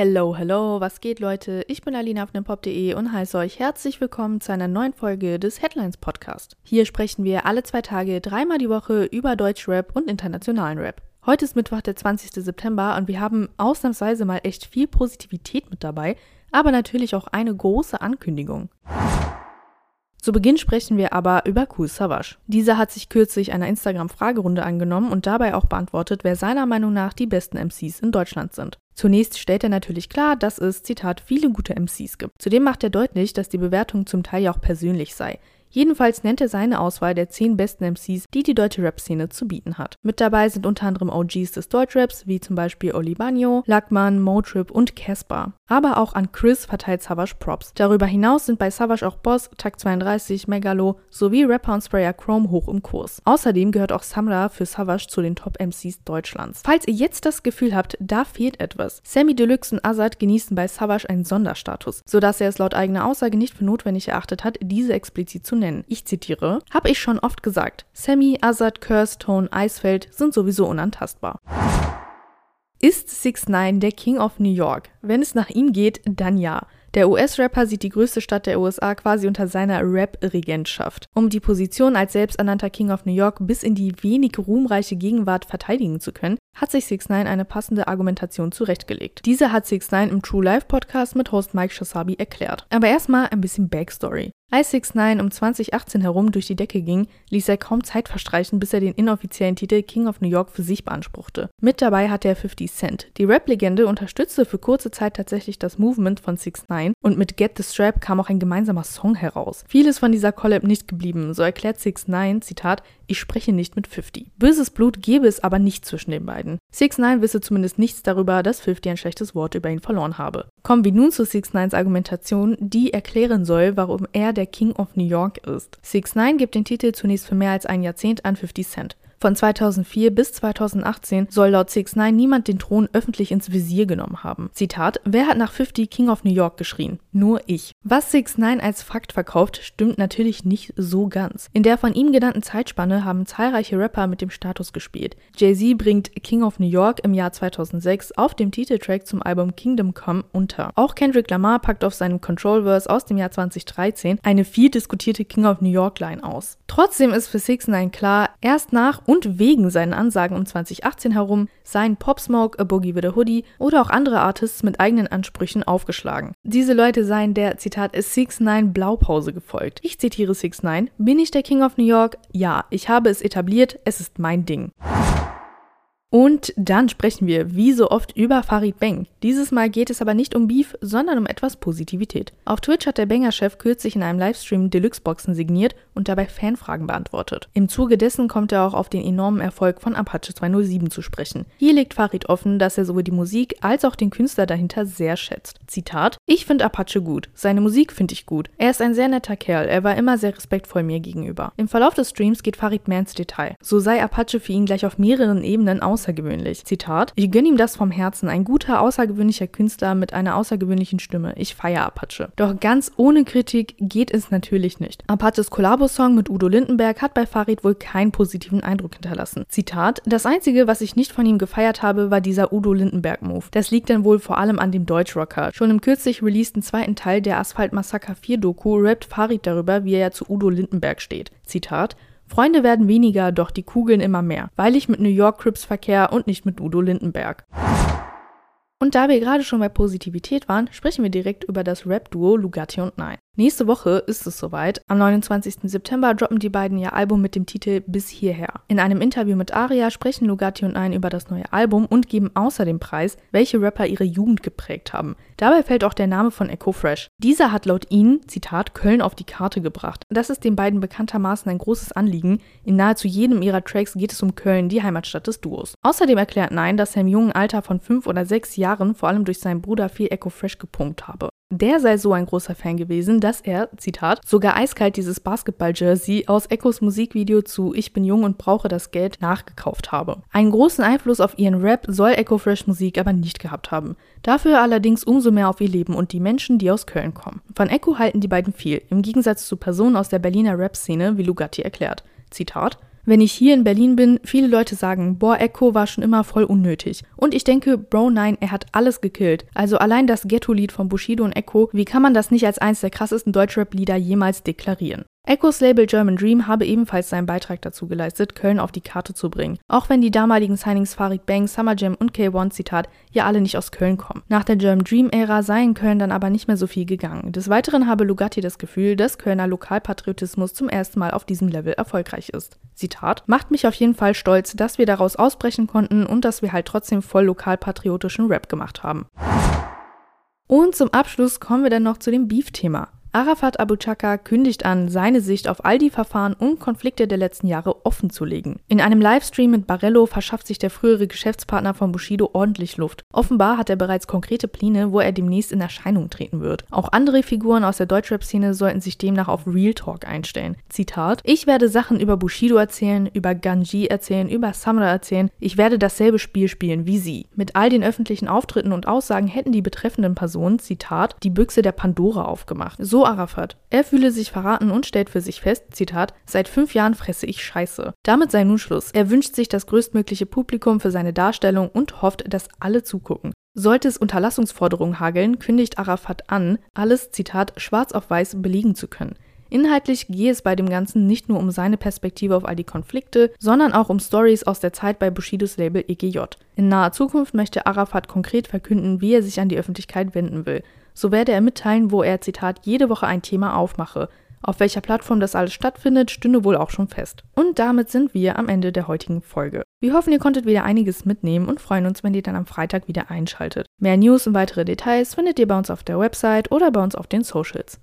Hello, hello, was geht Leute? Ich bin Alina von pop.de und heiße euch herzlich willkommen zu einer neuen Folge des Headlines Podcast. Hier sprechen wir alle zwei Tage dreimal die Woche über Deutschrap und internationalen Rap. Heute ist Mittwoch, der 20. September und wir haben ausnahmsweise mal echt viel Positivität mit dabei, aber natürlich auch eine große Ankündigung. Zu Beginn sprechen wir aber über Kool Savage. Dieser hat sich kürzlich einer Instagram-Fragerunde angenommen und dabei auch beantwortet, wer seiner Meinung nach die besten MCs in Deutschland sind. Zunächst stellt er natürlich klar, dass es, Zitat, viele gute MCs gibt. Zudem macht er deutlich, dass die Bewertung zum Teil ja auch persönlich sei. Jedenfalls nennt er seine Auswahl der 10 besten MCs, die die deutsche Rap-Szene zu bieten hat. Mit dabei sind unter anderem OGs des Deutschraps, wie zum Beispiel Oli Bagno, Lackmann, Motrip und Casper. Aber auch an Chris verteilt Savage Props. Darüber hinaus sind bei Savage auch Boss, Takt 32, Megalo sowie Rapper und Sprayer Chrome hoch im Kurs. Außerdem gehört auch Samra für Savage zu den Top-MCs Deutschlands. Falls ihr jetzt das Gefühl habt, da fehlt etwas. Sammy Deluxe und Azad genießen bei Savage einen Sonderstatus, sodass er es laut eigener Aussage nicht für notwendig erachtet hat, diese explizit zu nennen. Ich zitiere, habe ich schon oft gesagt, Sammy, Azad, Curse, Tone, Eisfeld sind sowieso unantastbar. Ist 6 9 der King of New York? Wenn es nach ihm geht, dann ja. Der US-Rapper sieht die größte Stadt der USA quasi unter seiner Rap-Regentschaft. Um die Position als selbsternannter King of New York bis in die wenig ruhmreiche Gegenwart verteidigen zu können, hat sich 6 9 eine passende Argumentation zurechtgelegt. Diese hat 6 9 im True Life Podcast mit Host Mike Shasabi erklärt. Aber erstmal ein bisschen Backstory. Als 6 9 um 2018 herum durch die Decke ging, ließ er kaum Zeit verstreichen, bis er den inoffiziellen Titel King of New York für sich beanspruchte. Mit dabei hatte er 50 Cent. Die Rap-Legende unterstützte für kurze Zeit tatsächlich das Movement von 6 9 und mit Get the Strap kam auch ein gemeinsamer Song heraus. Vieles von dieser Collab nicht geblieben, so erklärt 6 9 Zitat, ich spreche nicht mit 50. Böses Blut gebe es aber nicht zwischen den beiden. 6 9 wisse zumindest nichts darüber, dass 50 ein schlechtes Wort über ihn verloren habe. Kommen wir nun zu 6 9s Argumentation, die erklären soll, warum er der King of New York ist. 6 9 gibt den Titel zunächst für mehr als ein Jahrzehnt an 50 Cent. Von 2004 bis 2018 soll laut 6 9 niemand den Thron öffentlich ins Visier genommen haben. Zitat: Wer hat nach 50 King of New York geschrien? Nur ich. Was 6 9 als Fakt verkauft, stimmt natürlich nicht so ganz. In der von ihm genannten Zeitspanne haben zahlreiche Rapper mit dem Status gespielt. Jay-Z bringt King of New York im Jahr 2006 auf dem Titeltrack zum Album Kingdom Come unter. Auch Kendrick Lamar packt auf seinem Control-Verse aus dem Jahr 2013 eine viel diskutierte King of New York Line aus. Trotzdem ist für 6 9 klar, erst nach und wegen seinen Ansagen um 2018 herum seien Pop Smoke, A Boogie with a Hoodie oder auch andere Artists mit eigenen Ansprüchen aufgeschlagen. Diese Leute seien der, Zitat, 6 9 Blaupause gefolgt. Ich zitiere 6 9 Bin ich der King of New York? Ja, ich habe es etabliert, es ist mein Ding. Und dann sprechen wir wie so oft über Farid Bang. Dieses Mal geht es aber nicht um Beef, sondern um etwas Positivität. Auf Twitch hat der Banger-Chef kürzlich in einem Livestream Deluxe-Boxen signiert und dabei Fanfragen beantwortet. Im Zuge dessen kommt er auch auf den enormen Erfolg von Apache 207 zu sprechen. Hier legt Farid offen, dass er sowohl die Musik als auch den Künstler dahinter sehr schätzt. Zitat: Ich finde Apache gut. Seine Musik finde ich gut. Er ist ein sehr netter Kerl. Er war immer sehr respektvoll mir gegenüber. Im Verlauf des Streams geht Farid mehr ins Detail. So sei Apache für ihn gleich auf mehreren Ebenen aus außergewöhnlich. Zitat: Ich gönne ihm das vom Herzen. Ein guter, außergewöhnlicher Künstler mit einer außergewöhnlichen Stimme. Ich feiere Apache. Doch ganz ohne Kritik geht es natürlich nicht. Apaches Kollabo-Song mit Udo Lindenberg hat bei Farid wohl keinen positiven Eindruck hinterlassen. Zitat: Das einzige, was ich nicht von ihm gefeiert habe, war dieser Udo Lindenberg-Move. Das liegt dann wohl vor allem an dem Deutschrocker. Schon im kürzlich releaseden zweiten Teil der Asphalt Massaker 4 Doku rappt Farid darüber, wie er zu Udo Lindenberg steht. Zitat: Freunde werden weniger, doch die Kugeln immer mehr, weil ich mit New York Crips verkehr und nicht mit Udo Lindenberg. Und da wir gerade schon bei Positivität waren, sprechen wir direkt über das Rap-Duo Lugatti und Nine. Nächste Woche ist es soweit. Am 29. September droppen die beiden ihr Album mit dem Titel Bis hierher. In einem Interview mit Aria sprechen Lugatti und Ein über das neue Album und geben außerdem preis, welche Rapper ihre Jugend geprägt haben. Dabei fällt auch der Name von Echo Fresh. Dieser hat laut ihnen, Zitat, Köln auf die Karte gebracht. Das ist den beiden bekanntermaßen ein großes Anliegen. In nahezu jedem ihrer Tracks geht es um Köln, die Heimatstadt des Duos. Außerdem erklärt Nein, dass er im jungen Alter von fünf oder sechs Jahren vor allem durch seinen Bruder viel Echo Fresh gepumpt habe. Der sei so ein großer Fan gewesen, dass er, Zitat, sogar eiskalt dieses Basketball-Jersey aus Echos Musikvideo zu Ich bin jung und brauche das Geld nachgekauft habe. Einen großen Einfluss auf ihren Rap soll Echo Fresh Musik aber nicht gehabt haben. Dafür allerdings umso mehr auf ihr Leben und die Menschen, die aus Köln kommen. Von Echo halten die beiden viel, im Gegensatz zu Personen aus der Berliner Rap-Szene, wie Lugatti erklärt. Zitat, Wenn ich hier in Berlin bin, viele Leute sagen, boah, Echo war schon immer voll unnötig. Und ich denke, Bro 9, er hat alles gekillt. Also allein das Ghetto-Lied von Bushido und Echo, wie kann man das nicht als eins der krassesten Deutschrap-Lieder jemals deklarieren? Echos Label German Dream habe ebenfalls seinen Beitrag dazu geleistet, Köln auf die Karte zu bringen. Auch wenn die damaligen Signings Farid Bang, Summer Jam und K1 Zitat ja alle nicht aus Köln kommen. Nach der German Dream Ära sei in Köln dann aber nicht mehr so viel gegangen. Des Weiteren habe Lugatti das Gefühl, dass Kölner Lokalpatriotismus zum ersten Mal auf diesem Level erfolgreich ist. Zitat, macht mich auf jeden Fall stolz, dass wir daraus ausbrechen konnten und dass wir halt trotzdem voll lokalpatriotischen Rap gemacht haben. Und zum Abschluss kommen wir dann noch zu dem Beef-Thema. Arafat Abu Chaka kündigt an, seine Sicht auf all die Verfahren und Konflikte der letzten Jahre offen zu legen. In einem Livestream mit Barello verschafft sich der frühere Geschäftspartner von Bushido ordentlich Luft. Offenbar hat er bereits konkrete Pläne, wo er demnächst in Erscheinung treten wird. Auch andere Figuren aus der Deutschrap-Szene sollten sich demnach auf Real Talk einstellen. Zitat: Ich werde Sachen über Bushido erzählen, über Ganji erzählen, über Samra erzählen. Ich werde dasselbe Spiel spielen wie sie. Mit all den öffentlichen Auftritten und Aussagen hätten die betreffenden Personen, Zitat, die Büchse der Pandora aufgemacht. So Arafat. Er fühle sich verraten und stellt für sich fest, Zitat, seit fünf Jahren fresse ich Scheiße. Damit sei nun Schluss. Er wünscht sich das größtmögliche Publikum für seine Darstellung und hofft, dass alle zugucken. Sollte es Unterlassungsforderungen hageln, kündigt Arafat an, alles, Zitat, schwarz auf weiß belegen zu können. Inhaltlich gehe es bei dem Ganzen nicht nur um seine Perspektive auf all die Konflikte, sondern auch um Stories aus der Zeit bei Bushidos Label EGJ. In naher Zukunft möchte Arafat konkret verkünden, wie er sich an die Öffentlichkeit wenden will. So werde er mitteilen, wo er, Zitat, jede Woche ein Thema aufmache. Auf welcher Plattform das alles stattfindet, stünde wohl auch schon fest. Und damit sind wir am Ende der heutigen Folge. Wir hoffen, ihr konntet wieder einiges mitnehmen und freuen uns, wenn ihr dann am Freitag wieder einschaltet. Mehr News und weitere Details findet ihr bei uns auf der Website oder bei uns auf den Socials.